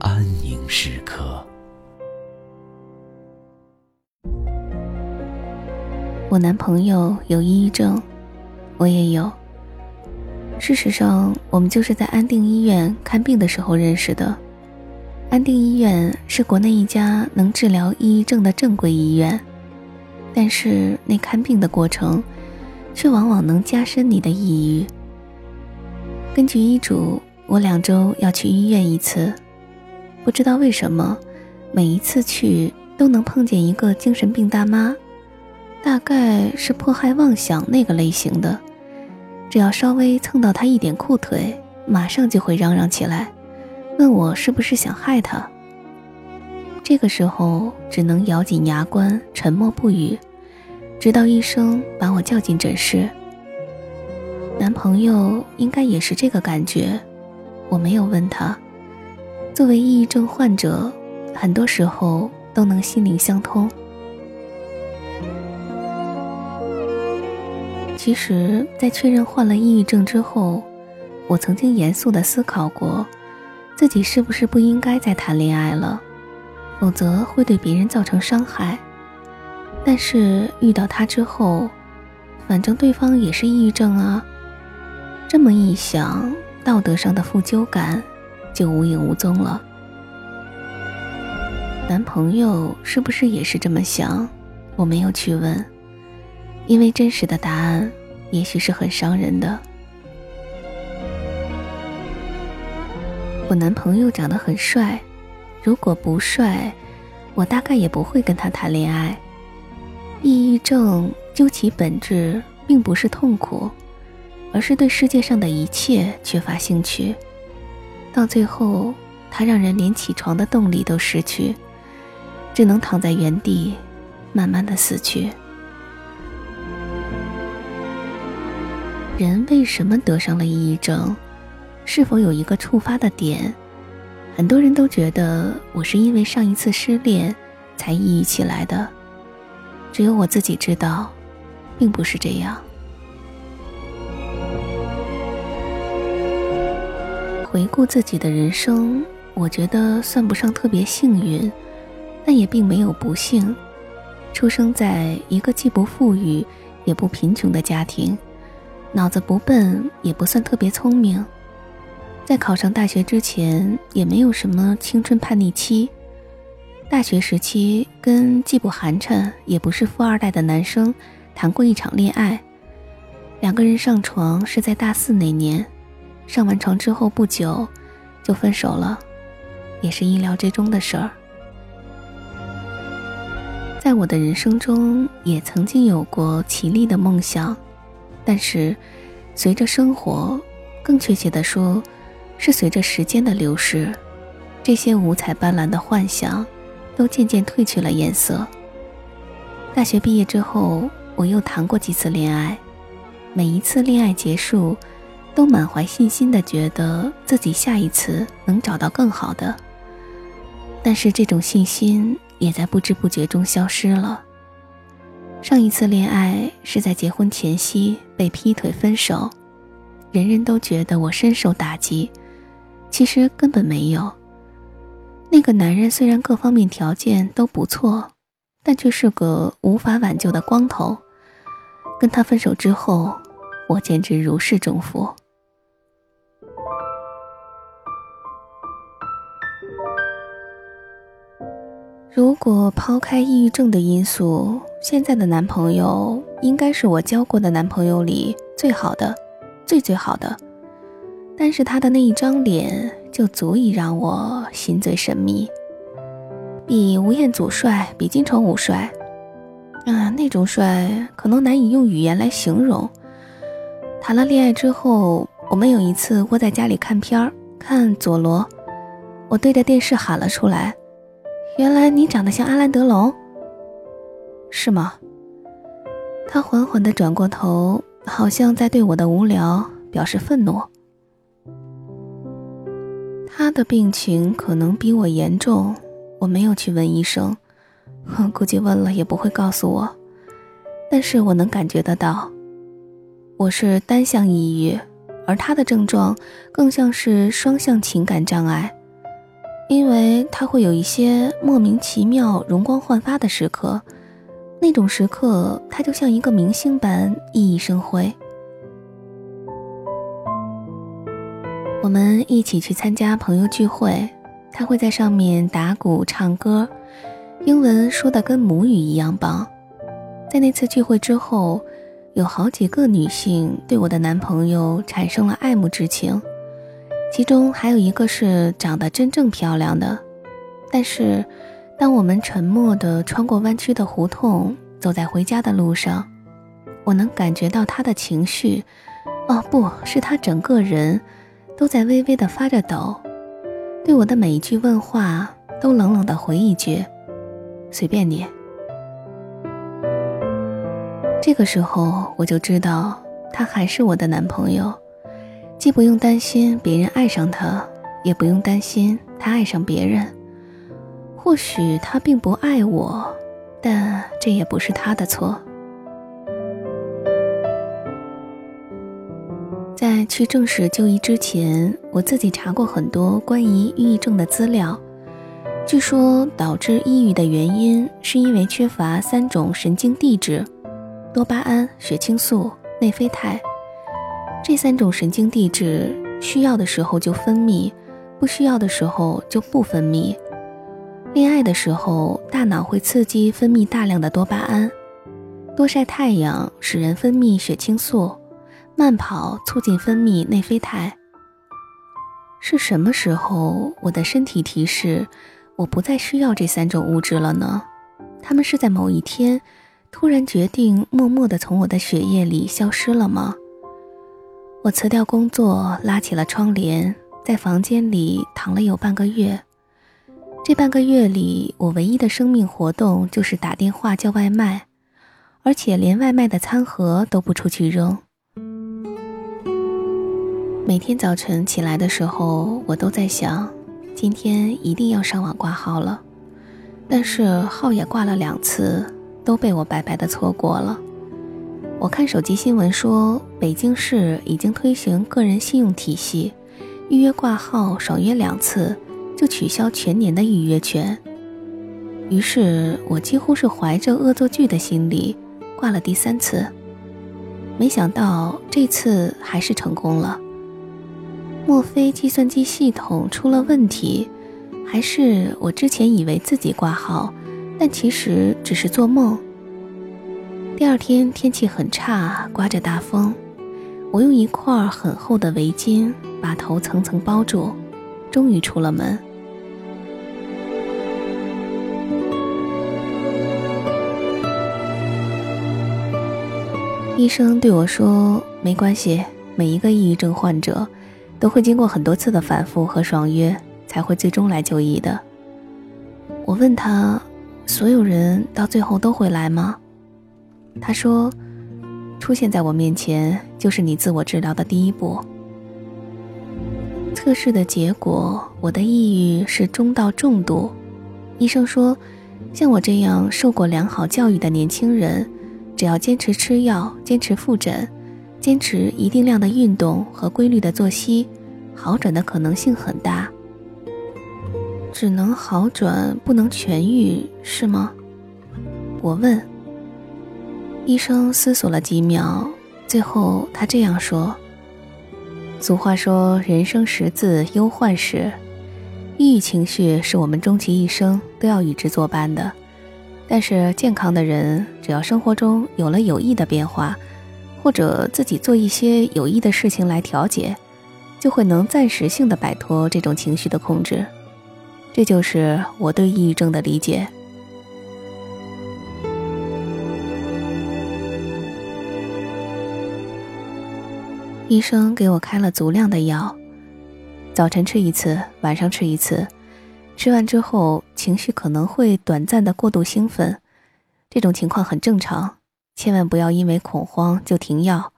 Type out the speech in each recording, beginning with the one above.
安宁时刻。我男朋友有抑郁症，我也有。事实上，我们就是在安定医院看病的时候认识的。安定医院是国内一家能治疗抑郁症的正规医院，但是那看病的过程，却往往能加深你的抑郁。根据医嘱，我两周要去医院一次。不知道为什么，每一次去都能碰见一个精神病大妈，大概是迫害妄想那个类型的。只要稍微蹭到她一点裤腿，马上就会嚷嚷起来，问我是不是想害她。这个时候只能咬紧牙关，沉默不语，直到医生把我叫进诊室。男朋友应该也是这个感觉，我没有问他。作为抑郁症患者，很多时候都能心灵相通。其实，在确认患了抑郁症之后，我曾经严肃的思考过，自己是不是不应该再谈恋爱了，否则会对别人造成伤害。但是遇到他之后，反正对方也是抑郁症啊，这么一想，道德上的负疚感。就无影无踪了。男朋友是不是也是这么想？我没有去问，因为真实的答案也许是很伤人的。我男朋友长得很帅，如果不帅，我大概也不会跟他谈恋爱。抑郁症究其本质，并不是痛苦，而是对世界上的一切缺乏兴趣。到最后，他让人连起床的动力都失去，只能躺在原地，慢慢的死去。人为什么得上了抑郁症？是否有一个触发的点？很多人都觉得我是因为上一次失恋才抑郁起来的，只有我自己知道，并不是这样。回顾自己的人生，我觉得算不上特别幸运，但也并没有不幸。出生在一个既不富裕也不贫穷的家庭，脑子不笨，也不算特别聪明。在考上大学之前，也没有什么青春叛逆期。大学时期，跟既不寒碜也不是富二代的男生谈过一场恋爱，两个人上床是在大四那年。上完床之后不久，就分手了，也是意料之中的事儿。在我的人生中，也曾经有过绮丽的梦想，但是随着生活，更确切的说，是随着时间的流逝，这些五彩斑斓的幻想，都渐渐褪去了颜色。大学毕业之后，我又谈过几次恋爱，每一次恋爱结束。都满怀信心的觉得自己下一次能找到更好的，但是这种信心也在不知不觉中消失了。上一次恋爱是在结婚前夕被劈腿分手，人人都觉得我深受打击，其实根本没有。那个男人虽然各方面条件都不错，但却是个无法挽救的光头。跟他分手之后，我简直如释重负。如果抛开抑郁症的因素，现在的男朋友应该是我交过的男朋友里最好的，最最好的。但是他的那一张脸就足以让我心醉神迷，比吴彦祖帅，比金城武帅。啊，那种帅可能难以用语言来形容。谈了恋爱之后，我们有一次窝在家里看片儿，看佐罗，我对着电视喊了出来：“原来你长得像阿兰德龙，是吗？”他缓缓地转过头，好像在对我的无聊表示愤怒。他的病情可能比我严重，我没有去问医生，哼，估计问了也不会告诉我。但是我能感觉得到，我是单向抑郁，而他的症状更像是双向情感障碍，因为他会有一些莫名其妙容光焕发的时刻，那种时刻他就像一个明星般熠熠生辉。我们一起去参加朋友聚会，他会在上面打鼓唱歌，英文说的跟母语一样棒。在那次聚会之后，有好几个女性对我的男朋友产生了爱慕之情，其中还有一个是长得真正漂亮的。但是，当我们沉默地穿过弯曲的胡同，走在回家的路上，我能感觉到他的情绪，哦，不是他整个人。都在微微的发着抖，对我的每一句问话都冷冷的回一句：“随便你。”这个时候我就知道他还是我的男朋友，既不用担心别人爱上他，也不用担心他爱上别人。或许他并不爱我，但这也不是他的错。在去正式就医之前，我自己查过很多关于抑郁症的资料。据说导致抑郁的原因是因为缺乏三种神经递质：多巴胺、血清素、内啡肽。这三种神经递质需要的时候就分泌，不需要的时候就不分泌。恋爱的时候，大脑会刺激分泌大量的多巴胺；多晒太阳使人分泌血清素。慢跑促进分泌内啡肽。是什么时候我的身体提示我不再需要这三种物质了呢？他们是在某一天突然决定默默地从我的血液里消失了吗？我辞掉工作，拉起了窗帘，在房间里躺了有半个月。这半个月里，我唯一的生命活动就是打电话叫外卖，而且连外卖的餐盒都不出去扔。每天早晨起来的时候，我都在想，今天一定要上网挂号了。但是号也挂了两次，都被我白白的错过了。我看手机新闻说，北京市已经推行个人信用体系，预约挂号少约两次就取消全年的预约权。于是我几乎是怀着恶作剧的心理挂了第三次，没想到这次还是成功了。莫非计算机系统出了问题，还是我之前以为自己挂号，但其实只是做梦？第二天天气很差，刮着大风，我用一块很厚的围巾把头层层包住，终于出了门。医生对我说：“没关系，每一个抑郁症患者。”都会经过很多次的反复和爽约，才会最终来就医的。我问他，所有人到最后都会来吗？他说，出现在我面前就是你自我治疗的第一步。测试的结果，我的抑郁是中到重度。医生说，像我这样受过良好教育的年轻人，只要坚持吃药，坚持复诊。坚持一定量的运动和规律的作息，好转的可能性很大。只能好转，不能痊愈，是吗？我问。医生思索了几秒，最后他这样说：“俗话说，人生十字忧患时。抑郁情绪是我们终其一生都要与之作伴的，但是健康的人，只要生活中有了有益的变化，或者自己做一些有益的事情来调节，就会能暂时性的摆脱这种情绪的控制。这就是我对抑郁症的理解。医生给我开了足量的药。早晨吃一次，晚上吃一次。吃完之后，情绪可能会短暂的过度兴奋，这种情况很正常。千万不要因为恐慌就停药。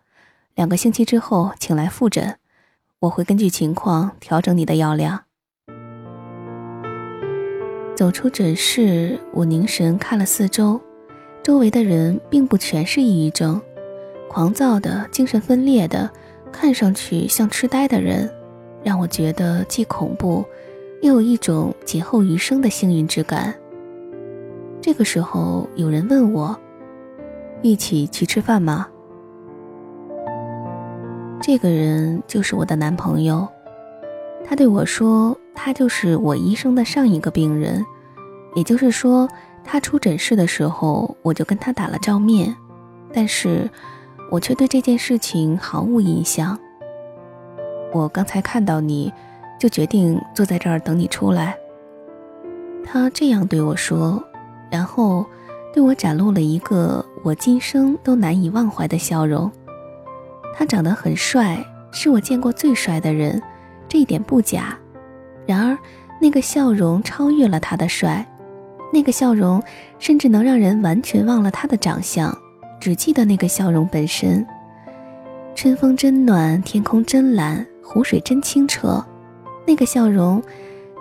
两个星期之后，请来复诊，我会根据情况调整你的药量。走出诊室，我凝神看了四周，周围的人并不全是抑郁症，狂躁的、精神分裂的，看上去像痴呆的人。让我觉得既恐怖，又有一种劫后余生的幸运之感。这个时候，有人问我：“一起去吃饭吗？”这个人就是我的男朋友。他对我说：“他就是我医生的上一个病人，也就是说，他出诊室的时候，我就跟他打了照面，但是我却对这件事情毫无印象。”我刚才看到你，就决定坐在这儿等你出来。他这样对我说，然后对我展露了一个我今生都难以忘怀的笑容。他长得很帅，是我见过最帅的人，这一点不假。然而，那个笑容超越了他的帅，那个笑容甚至能让人完全忘了他的长相，只记得那个笑容本身。春风真暖，天空真蓝。湖水真清澈，那个笑容，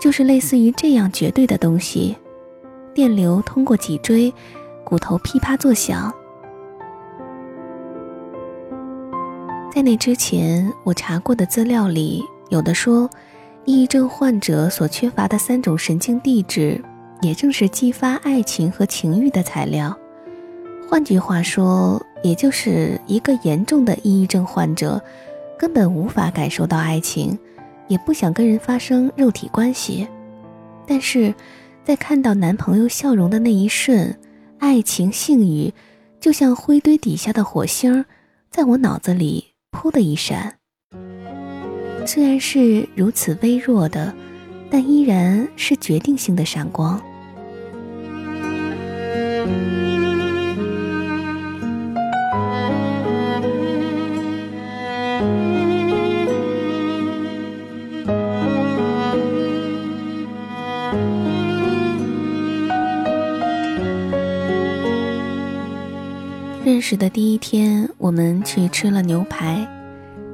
就是类似于这样绝对的东西。电流通过脊椎，骨头噼啪作响。在那之前，我查过的资料里，有的说，抑郁症患者所缺乏的三种神经递质，也正是激发爱情和情欲的材料。换句话说，也就是一个严重的抑郁症患者。根本无法感受到爱情，也不想跟人发生肉体关系，但是，在看到男朋友笑容的那一瞬，爱情性欲就像灰堆底下的火星，在我脑子里噗的一闪。虽然是如此微弱的，但依然是决定性的闪光。认识的第一天，我们去吃了牛排，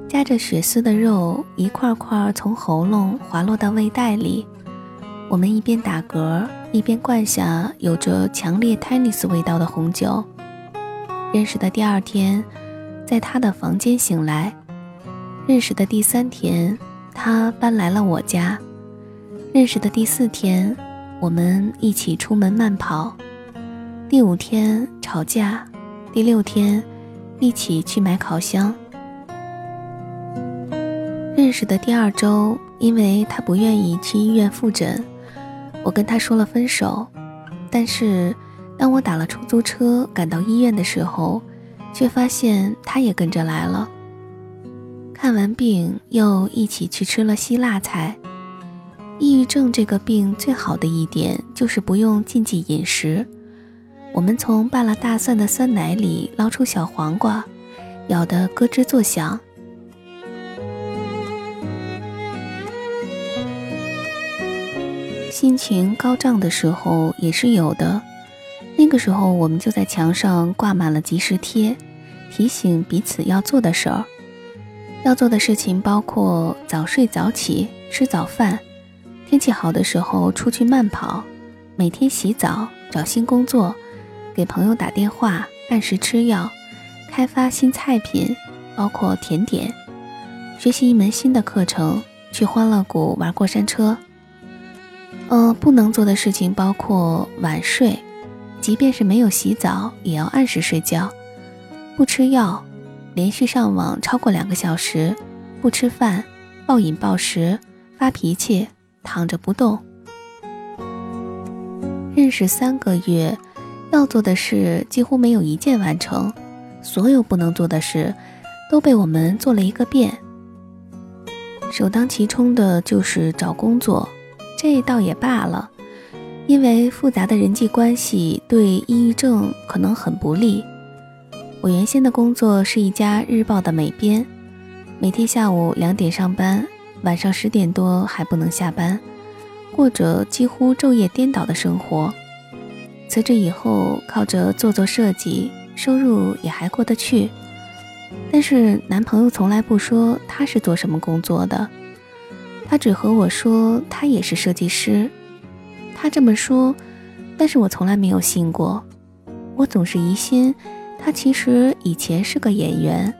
夹着血丝的肉一块块从喉咙滑落到胃袋里。我们一边打嗝，一边灌下有着强烈 tennis 味道的红酒。认识的第二天，在他的房间醒来。认识的第三天，他搬来了我家。认识的第四天，我们一起出门慢跑。第五天吵架。第六天，一起去买烤箱。认识的第二周，因为他不愿意去医院复诊，我跟他说了分手。但是，当我打了出租车赶到医院的时候，却发现他也跟着来了。看完病，又一起去吃了希腊菜。抑郁症这个病最好的一点就是不用禁忌饮食。我们从拌了大蒜的酸奶里捞出小黄瓜，咬得咯吱作响。心情高涨的时候也是有的，那个时候我们就在墙上挂满了即时贴，提醒彼此要做的事儿。要做的事情包括早睡早起、吃早饭，天气好的时候出去慢跑，每天洗澡、找新工作。给朋友打电话，按时吃药，开发新菜品，包括甜点，学习一门新的课程，去欢乐谷玩过山车。呃，不能做的事情包括晚睡，即便是没有洗澡，也要按时睡觉，不吃药，连续上网超过两个小时，不吃饭，暴饮暴食，发脾气，躺着不动。认识三个月，要做的事几乎没有一件完成，所有不能做的事都被我们做了一个遍。首当其冲的就是找工作，这倒也罢了，因为复杂的人际关系对抑郁症可能很不利。我原先的工作是一家日报的美编，每天下午两点上班，晚上十点多还不能下班，过着几乎昼夜颠倒的生活。辞职以后，靠着做做设计，收入也还过得去。但是男朋友从来不说他是做什么工作的，他只和我说他也是设计师。他这么说，但是我从来没有信过。我总是疑心他其实以前是个演员，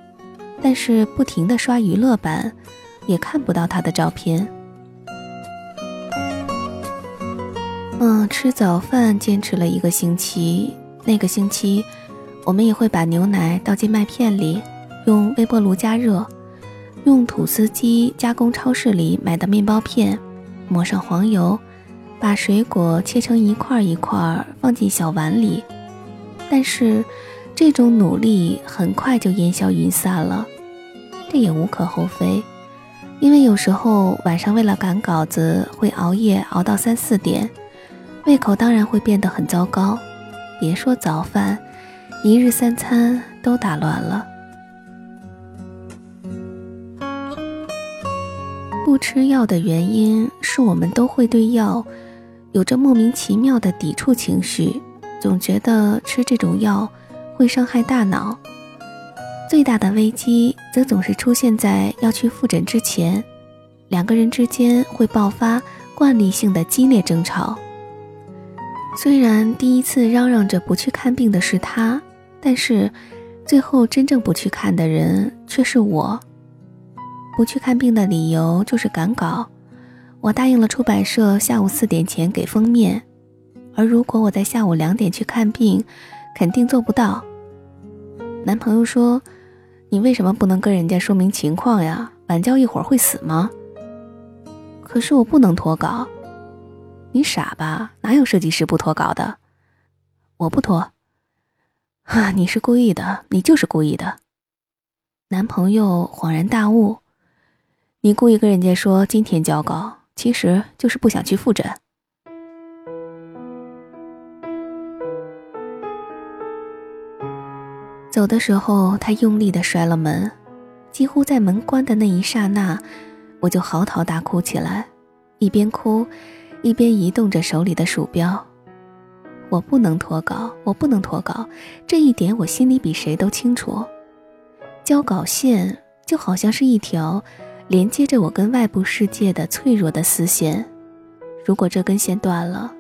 但是不停的刷娱乐版，也看不到他的照片。嗯，吃早饭坚持了一个星期，那个星期我们也会把牛奶倒进麦片里。用微波炉加热，用吐司机加工超市里买的面包片，抹上黄油，把水果切成一块一块放进小碗里。但是，这种努力很快就烟消云散了。这也无可厚非，因为有时候晚上为了赶稿子会熬夜熬到三四点，胃口当然会变得很糟糕。别说早饭，一日三餐都打乱了。不吃药的原因是我们都会对药有着莫名其妙的抵触情绪，总觉得吃这种药会伤害大脑。最大的危机则总是出现在要去复诊之前，两个人之间会爆发惯例性的激烈争吵。虽然第一次嚷嚷着不去看病的是他，但是最后真正不去看的人却是我。不去看病的理由就是赶稿，我答应了出版社下午四点前给封面，而如果我在下午两点去看病，肯定做不到。男朋友说：“你为什么不能跟人家说明情况呀？晚交一会儿会死吗？”可是我不能脱稿。你傻吧？哪有设计师不脱稿的？我不脱。啊，你是故意的，你就是故意的。男朋友恍然大悟。你故意跟人家说今天交稿，其实就是不想去复诊。走的时候，他用力的摔了门，几乎在门关的那一刹那，我就嚎啕大哭起来，一边哭，一边移动着手里的鼠标。我不能脱稿，我不能脱稿，这一点我心里比谁都清楚。交稿线就好像是一条。连接着我跟外部世界的脆弱的丝线，如果这根线断了，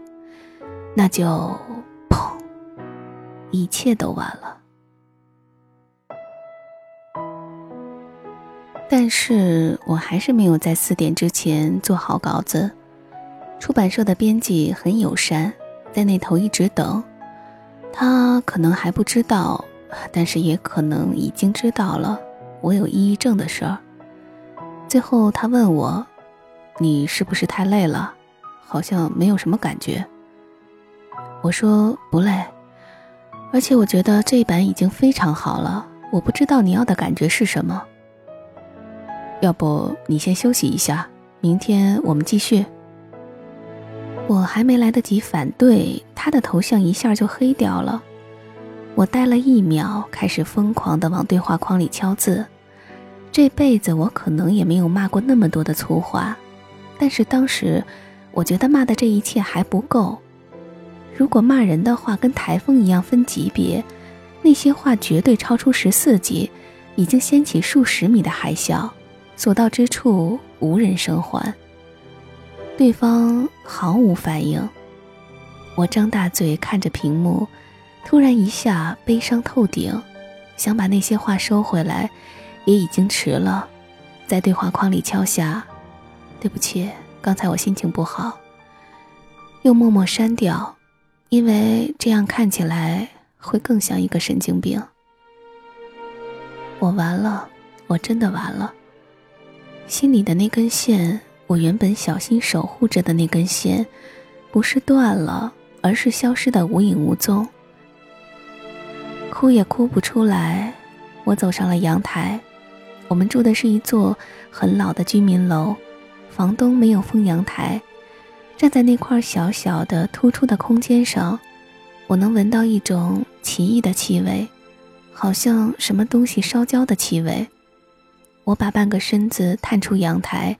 那就砰，一切都完了。但是我还是没有在四点之前做好稿子。出版社的编辑很友善，在那头一直等。他可能还不知道，但是也可能已经知道了我有抑郁症的事儿。最后，他问我：“你是不是太累了？好像没有什么感觉。”我说：“不累，而且我觉得这一版已经非常好了。我不知道你要的感觉是什么。要不你先休息一下，明天我们继续。”我还没来得及反对，他的头像一下就黑掉了。我呆了一秒，开始疯狂地往对话框里敲字。这辈子我可能也没有骂过那么多的粗话，但是当时我觉得骂的这一切还不够。如果骂人的话跟台风一样分级别，那些话绝对超出十四级，已经掀起数十米的海啸，所到之处无人生还。对方毫无反应，我张大嘴看着屏幕，突然一下悲伤透顶，想把那些话收回来。也已经迟了，在对话框里敲下“对不起，刚才我心情不好”，又默默删掉，因为这样看起来会更像一个神经病。我完了，我真的完了。心里的那根线我原本小心守护着的那根线，不是断了，而是消失的无影无踪。哭也哭不出来，我走上了阳台。我们住的是一座很老的居民楼，房东没有封阳台。站在那块小小的突出的空间上，我能闻到一种奇异的气味，好像什么东西烧焦的气味。我把半个身子探出阳台。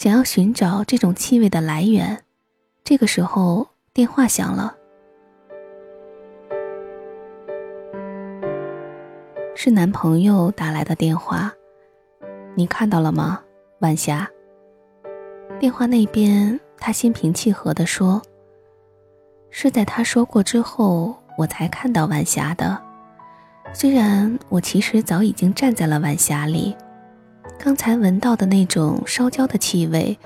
想要寻找这种气味的来源，这个时候电话响了，是男朋友打来的电话。你看到了吗，晚霞？电话那边他心平气和地说：“是在他说过之后，我才看到晚霞的。虽然我其实早已经站在了晚霞里。”刚才闻到的那种烧焦的气味，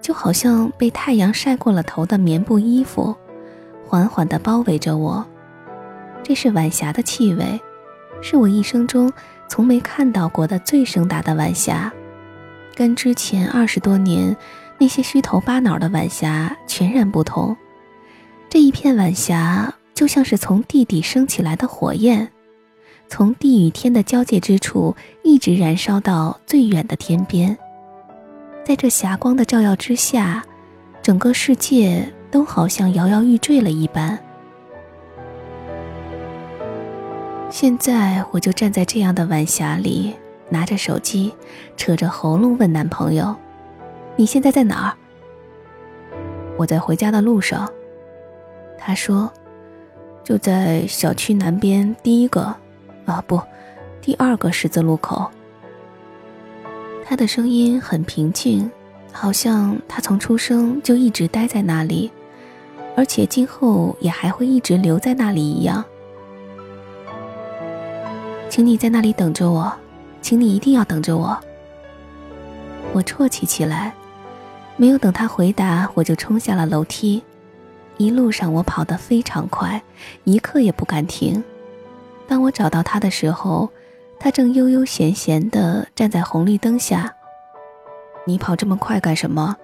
就好像被太阳晒过了头的棉布衣服，缓缓地包围着我。这是晚霞的气味，是我一生中从没看到过的最盛大的晚霞，跟之前二十多年那些虚头巴脑的晚霞全然不同。这一片晚霞就像是从地底升起来的火焰。从地与天的交界之处，一直燃烧到最远的天边。在这霞光的照耀之下，整个世界都好像摇摇欲坠了一般。现在我就站在这样的晚霞里，拿着手机，扯着喉咙问男朋友：“你现在在哪儿？”我在回家的路上。他说：“就在小区南边第一个。”啊不，第二个十字路口。他的声音很平静，好像他从出生就一直待在那里，而且今后也还会一直留在那里一样。请你在那里等着我，请你一定要等着我。我啜泣起来，没有等他回答，我就冲下了楼梯。一路上我跑得非常快，一刻也不敢停。当我找到他的时候，他正悠悠闲闲地站在红绿灯下。你跑这么快干什么？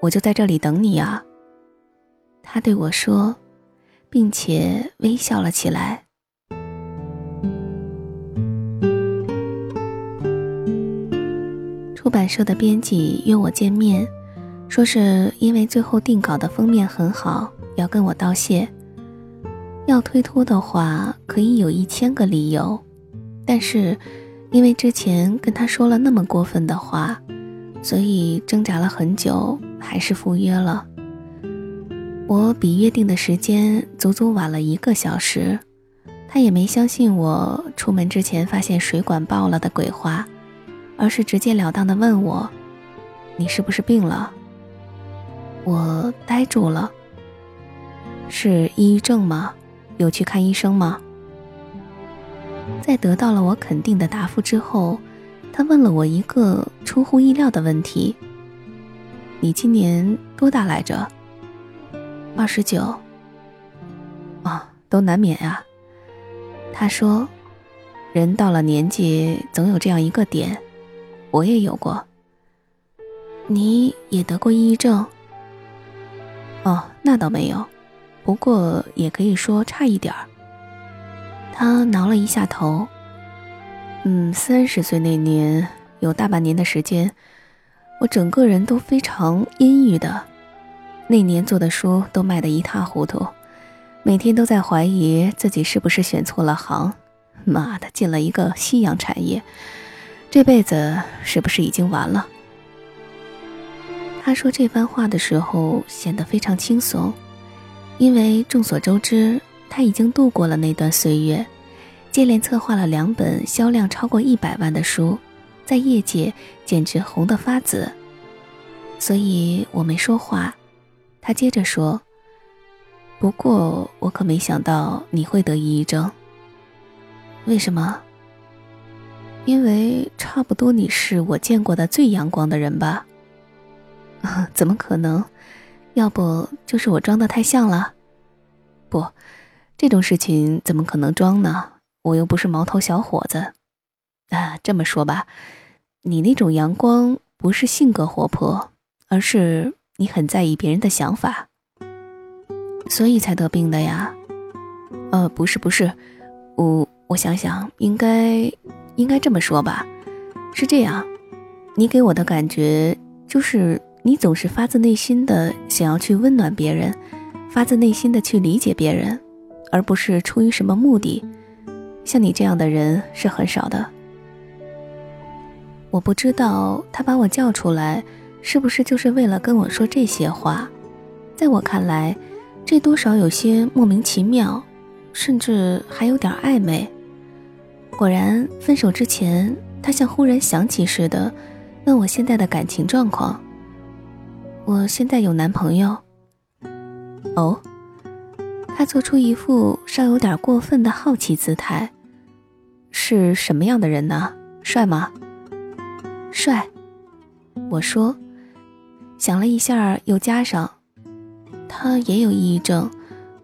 我就在这里等你啊。他对我说，并且微笑了起来。出版社的编辑约我见面，说是因为最后定稿的封面很好，要跟我道谢。要推脱的话，可以有一千个理由，但是因为之前跟他说了那么过分的话，所以挣扎了很久，还是赴约了。我比约定的时间足足晚了一个小时，他也没相信我出门之前发现水管爆了的鬼话，而是直截了当的问我：“你是不是病了？”我呆住了，是抑郁症吗？有去看医生吗？在得到了我肯定的答复之后，他问了我一个出乎意料的问题：“你今年多大来着？”“二十九。”“啊，都难免呀。”他说：“人到了年纪，总有这样一个点，我也有过。你也得过抑郁症？”“哦，那倒没有。”不过也可以说差一点儿。他挠了一下头。嗯，三十岁那年有大半年的时间，我整个人都非常阴郁的。那年做的书都卖得一塌糊涂，每天都在怀疑自己是不是选错了行。妈的，进了一个夕阳产业，这辈子是不是已经完了？他说这番话的时候显得非常轻松。因为众所周知，他已经度过了那段岁月，接连策划了两本销量超过一百万的书，在业界简直红得发紫。所以我没说话。他接着说：“不过我可没想到你会得抑郁症。为什么？因为差不多你是我见过的最阳光的人吧？怎么可能？”要不就是我装的太像了，不，这种事情怎么可能装呢？我又不是毛头小伙子。啊，这么说吧，你那种阳光不是性格活泼，而是你很在意别人的想法，所以才得病的呀。呃，不是不是，我我想想，应该应该这么说吧，是这样，你给我的感觉就是你总是发自内心的想要去温暖别人，发自内心的去理解别人，而不是出于什么目的。像你这样的人是很少的。我不知道他把我叫出来，是不是就是为了跟我说这些话？在我看来，这多少有些莫名其妙。甚至还有点暧昧。果然，分手之前，他像忽然想起似的，问我现在的感情状况。我现在有男朋友。哦，他做出一副稍有点过分的好奇姿态。是什么样的人呢？帅吗？帅。我说，想了一下，又加上，他也有抑郁症，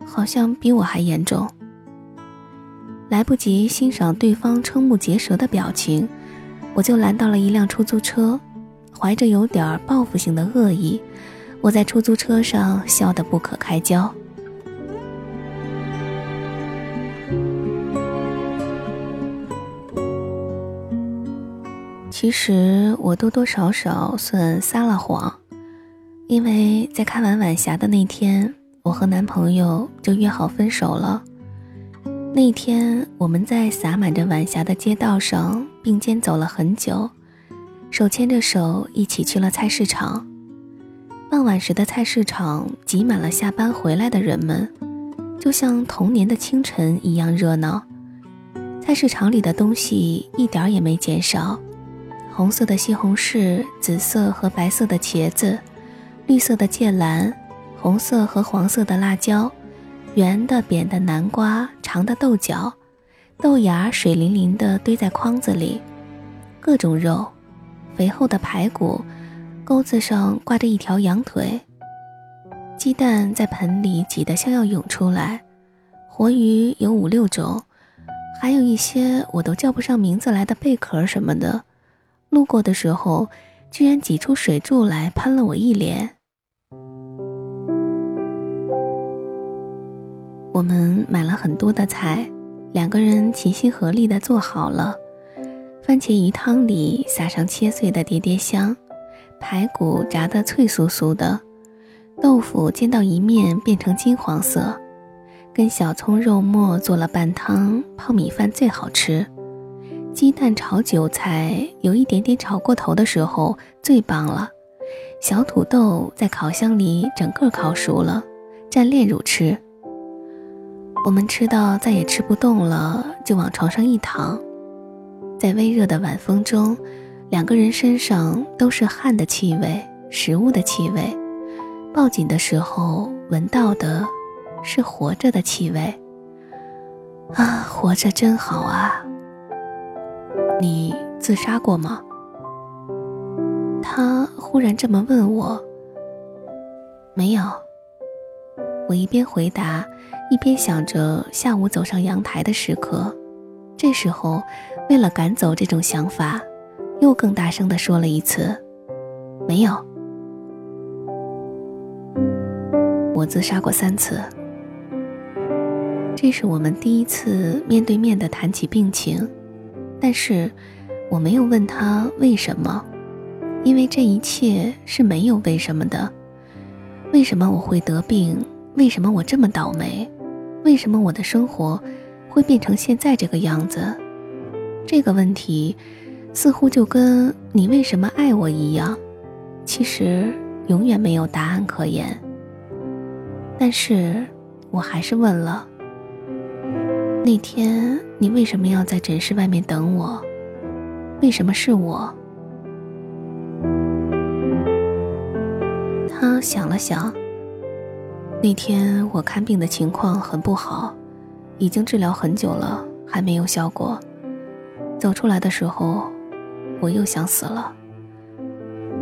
好像比我还严重。来不及欣赏对方瞠目结舌的表情，我就拦到了一辆出租车，怀着有点报复性的恶意，我在出租车上笑得不可开交。其实我多多少少算撒了谎，因为在看完晚霞的那天，我和男朋友就约好分手了。那天，我们在洒满着晚霞的街道上并肩走了很久，手牵着手一起去了菜市场。傍晚时的菜市场挤满了下班回来的人们，就像童年的清晨一样热闹。菜市场里的东西一点也没减少：红色的西红柿、紫色和白色的茄子、绿色的芥蓝、红色和黄色的辣椒。圆的、扁的南瓜，长的豆角，豆芽水灵灵的堆在筐子里，各种肉，肥厚的排骨，钩子上挂着一条羊腿，鸡蛋在盆里挤得像要涌出来，活鱼有五六种，还有一些我都叫不上名字来的贝壳什么的，路过的时候，居然挤出水柱来喷了我一脸。我们买了很多的菜，两个人齐心合力地做好了。番茄鱼汤里撒上切碎的叠叠香，排骨炸得脆酥酥的，豆腐煎到一面变成金黄色，跟小葱肉末做了拌汤，泡米饭最好吃。鸡蛋炒韭菜有一点点炒过头的时候最棒了。小土豆在烤箱里整个烤熟了，蘸炼乳吃。我们吃到再也吃不动了，就往床上一躺，在微热的晚风中，两个人身上都是汗的气味、食物的气味，抱紧的时候闻到的是活着的气味。啊，活着真好啊！你自杀过吗？他忽然这么问我。没有。我一边回答。一边想着下午走上阳台的时刻，这时候，为了赶走这种想法，又更大声地说了一次：“没有，我自杀过三次。”这是我们第一次面对面的谈起病情，但是我没有问他为什么，因为这一切是没有为什么的。为什么我会得病？为什么我这么倒霉？为什么我的生活会变成现在这个样子？这个问题似乎就跟你为什么爱我一样，其实永远没有答案可言。但是我还是问了：那天你为什么要在诊室外面等我？为什么是我？他想了想。那天我看病的情况很不好，已经治疗很久了，还没有效果。走出来的时候，我又想死了。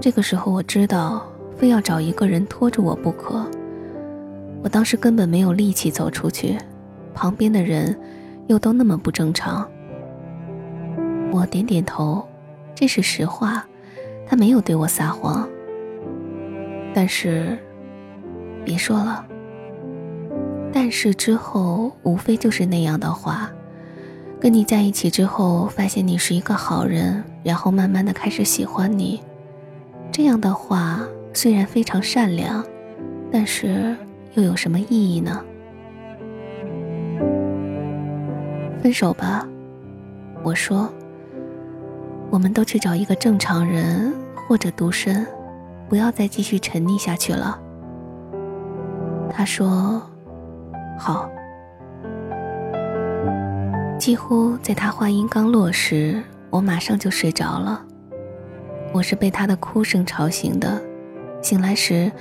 这个时候我知道，非要找一个人拖着我不可。我当时根本没有力气走出去，旁边的人又都那么不正常。我点点头，这是实话，他没有对我撒谎。但是，别说了。但是之后无非就是那样的话，跟你在一起之后，发现你是一个好人，然后慢慢的开始喜欢你。这样的话虽然非常善良，但是又有什么意义呢？分手吧，我说。我们都去找一个正常人，或者独身，不要再继续沉溺下去了。他说。好，几乎在他话音刚落时，我马上就睡着了。我是被他的哭声吵醒的。醒来时，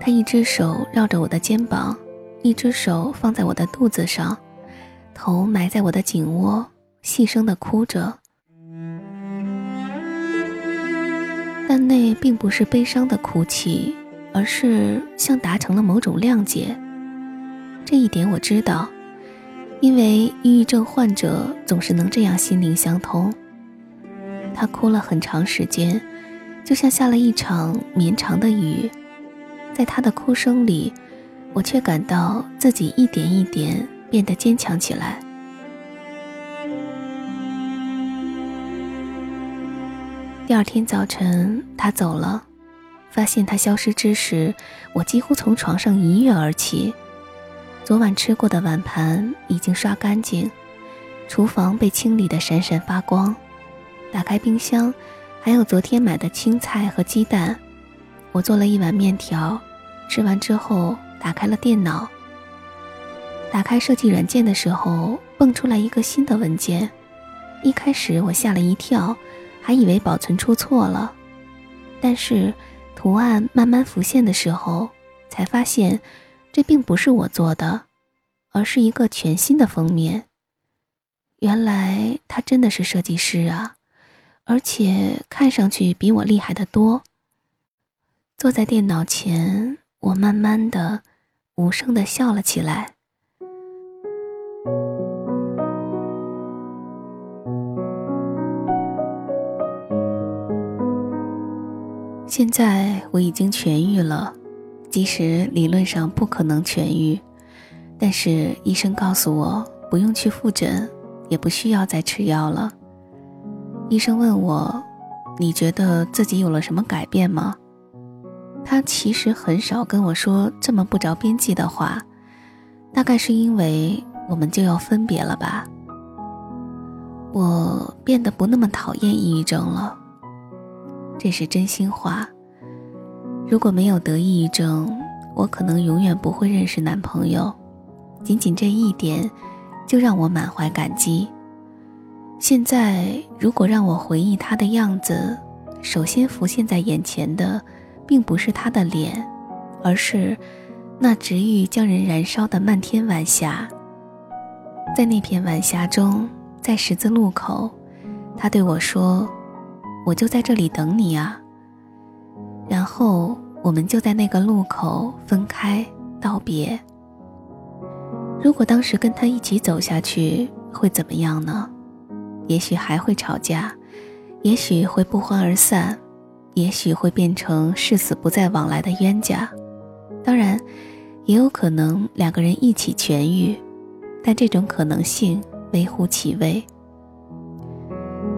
他一只手绕着我的肩膀，一只手放在我的肚子上，头埋在我的颈窝，细声的哭着。但那并不是悲伤的哭泣，而是像达成了某种谅解。这一点我知道，因为抑郁症患者总是能这样心灵相通。他哭了很长时间，就像下了一场绵长的雨，在他的哭声里，我却感到自己一点一点变得坚强起来。第二天早晨，他走了，发现他消失之时，我几乎从床上一跃而起。昨晚吃过的碗盘已经刷干净，厨房被清理得闪闪发光。打开冰箱，还有昨天买的青菜和鸡蛋。我做了一碗面条，吃完之后打开了电脑。打开设计软件的时候，蹦出来一个新的文件。一开始我吓了一跳，还以为保存出错了。但是图案慢慢浮现的时候，才发现。这并不是我做的，而是一个全新的封面。原来他真的是设计师啊，而且看上去比我厉害的多。坐在电脑前，我慢慢的、无声的笑了起来。现在我已经痊愈了。即使理论上不可能痊愈，但是医生告诉我不用去复诊，也不需要再吃药了。医生问我：“你觉得自己有了什么改变吗？”他其实很少跟我说这么不着边际的话，大概是因为我们就要分别了吧。我变得不那么讨厌抑郁症了，这是真心话。如果没有得抑郁症，我可能永远不会认识男朋友。仅仅这一点，就让我满怀感激。现在，如果让我回忆他的样子，首先浮现在眼前的，并不是他的脸，而是那直欲将人燃烧的漫天晚霞。在那片晚霞中，在十字路口，他对我说：“我就在这里等你啊。”然后我们就在那个路口分开道别。如果当时跟他一起走下去，会怎么样呢？也许还会吵架，也许会不欢而散，也许会变成誓死不再往来的冤家。当然，也有可能两个人一起痊愈，但这种可能性微乎其微。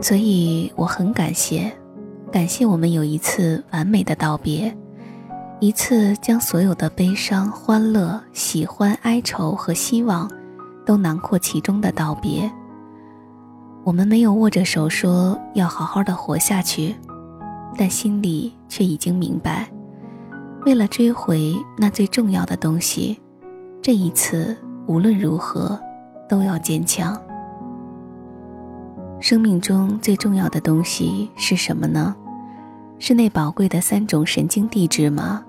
所以我很感谢。感谢我们有一次完美的道别，一次将所有的悲伤、欢乐、喜欢、哀愁和希望，都囊括其中的道别。我们没有握着手说要好好的活下去，但心里却已经明白，为了追回那最重要的东西，这一次无论如何都要坚强。生命中最重要的东西是什么呢？是那宝贵的三种神经递质吗？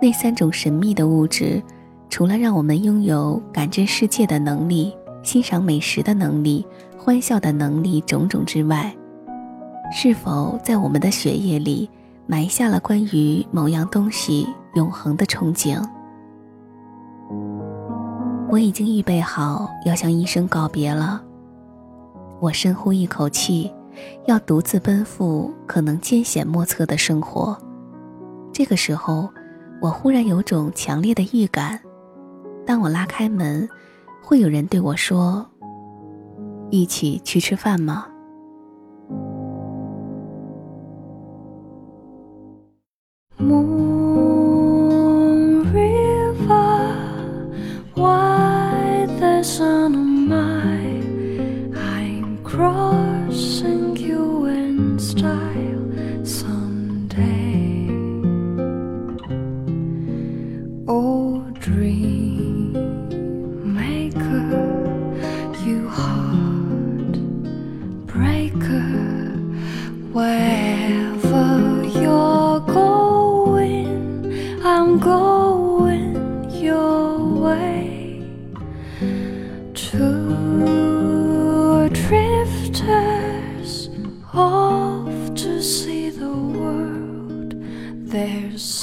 那三种神秘的物质，除了让我们拥有感知世界的能力、欣赏美食的能力、欢笑的能力种种之外，是否在我们的血液里埋下了关于某样东西永恒的憧憬？我已经预备好要向医生告别了。我深呼一口气，要独自奔赴可能艰险莫测的生活。这个时候，我忽然有种强烈的预感，当我拉开门，会有人对我说：“一起去吃饭吗？”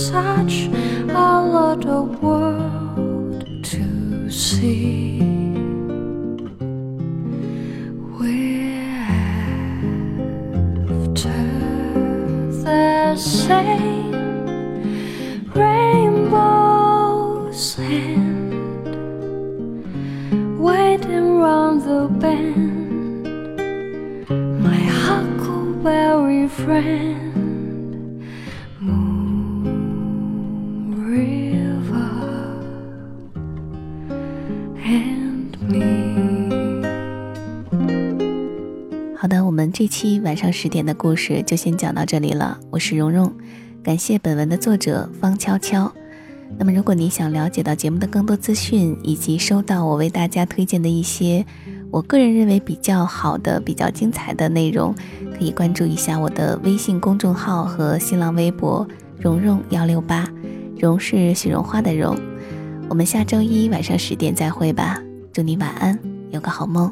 Such a lot of world to see. We're after the same rainbows the bend. My huckleberry friend. 这期晚上十点的故事就先讲到这里了。我是蓉蓉，感谢本文的作者方悄悄。那么，如果你想了解到节目的更多资讯，以及收到我为大家推荐的一些我个人认为比较好的、比较精彩的内容，可以关注一下我的微信公众号和新浪微博“蓉蓉幺六八”，蓉是许荣花的蓉。我们下周一晚上十点再会吧，祝你晚安，有个好梦。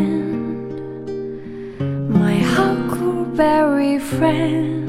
very friend.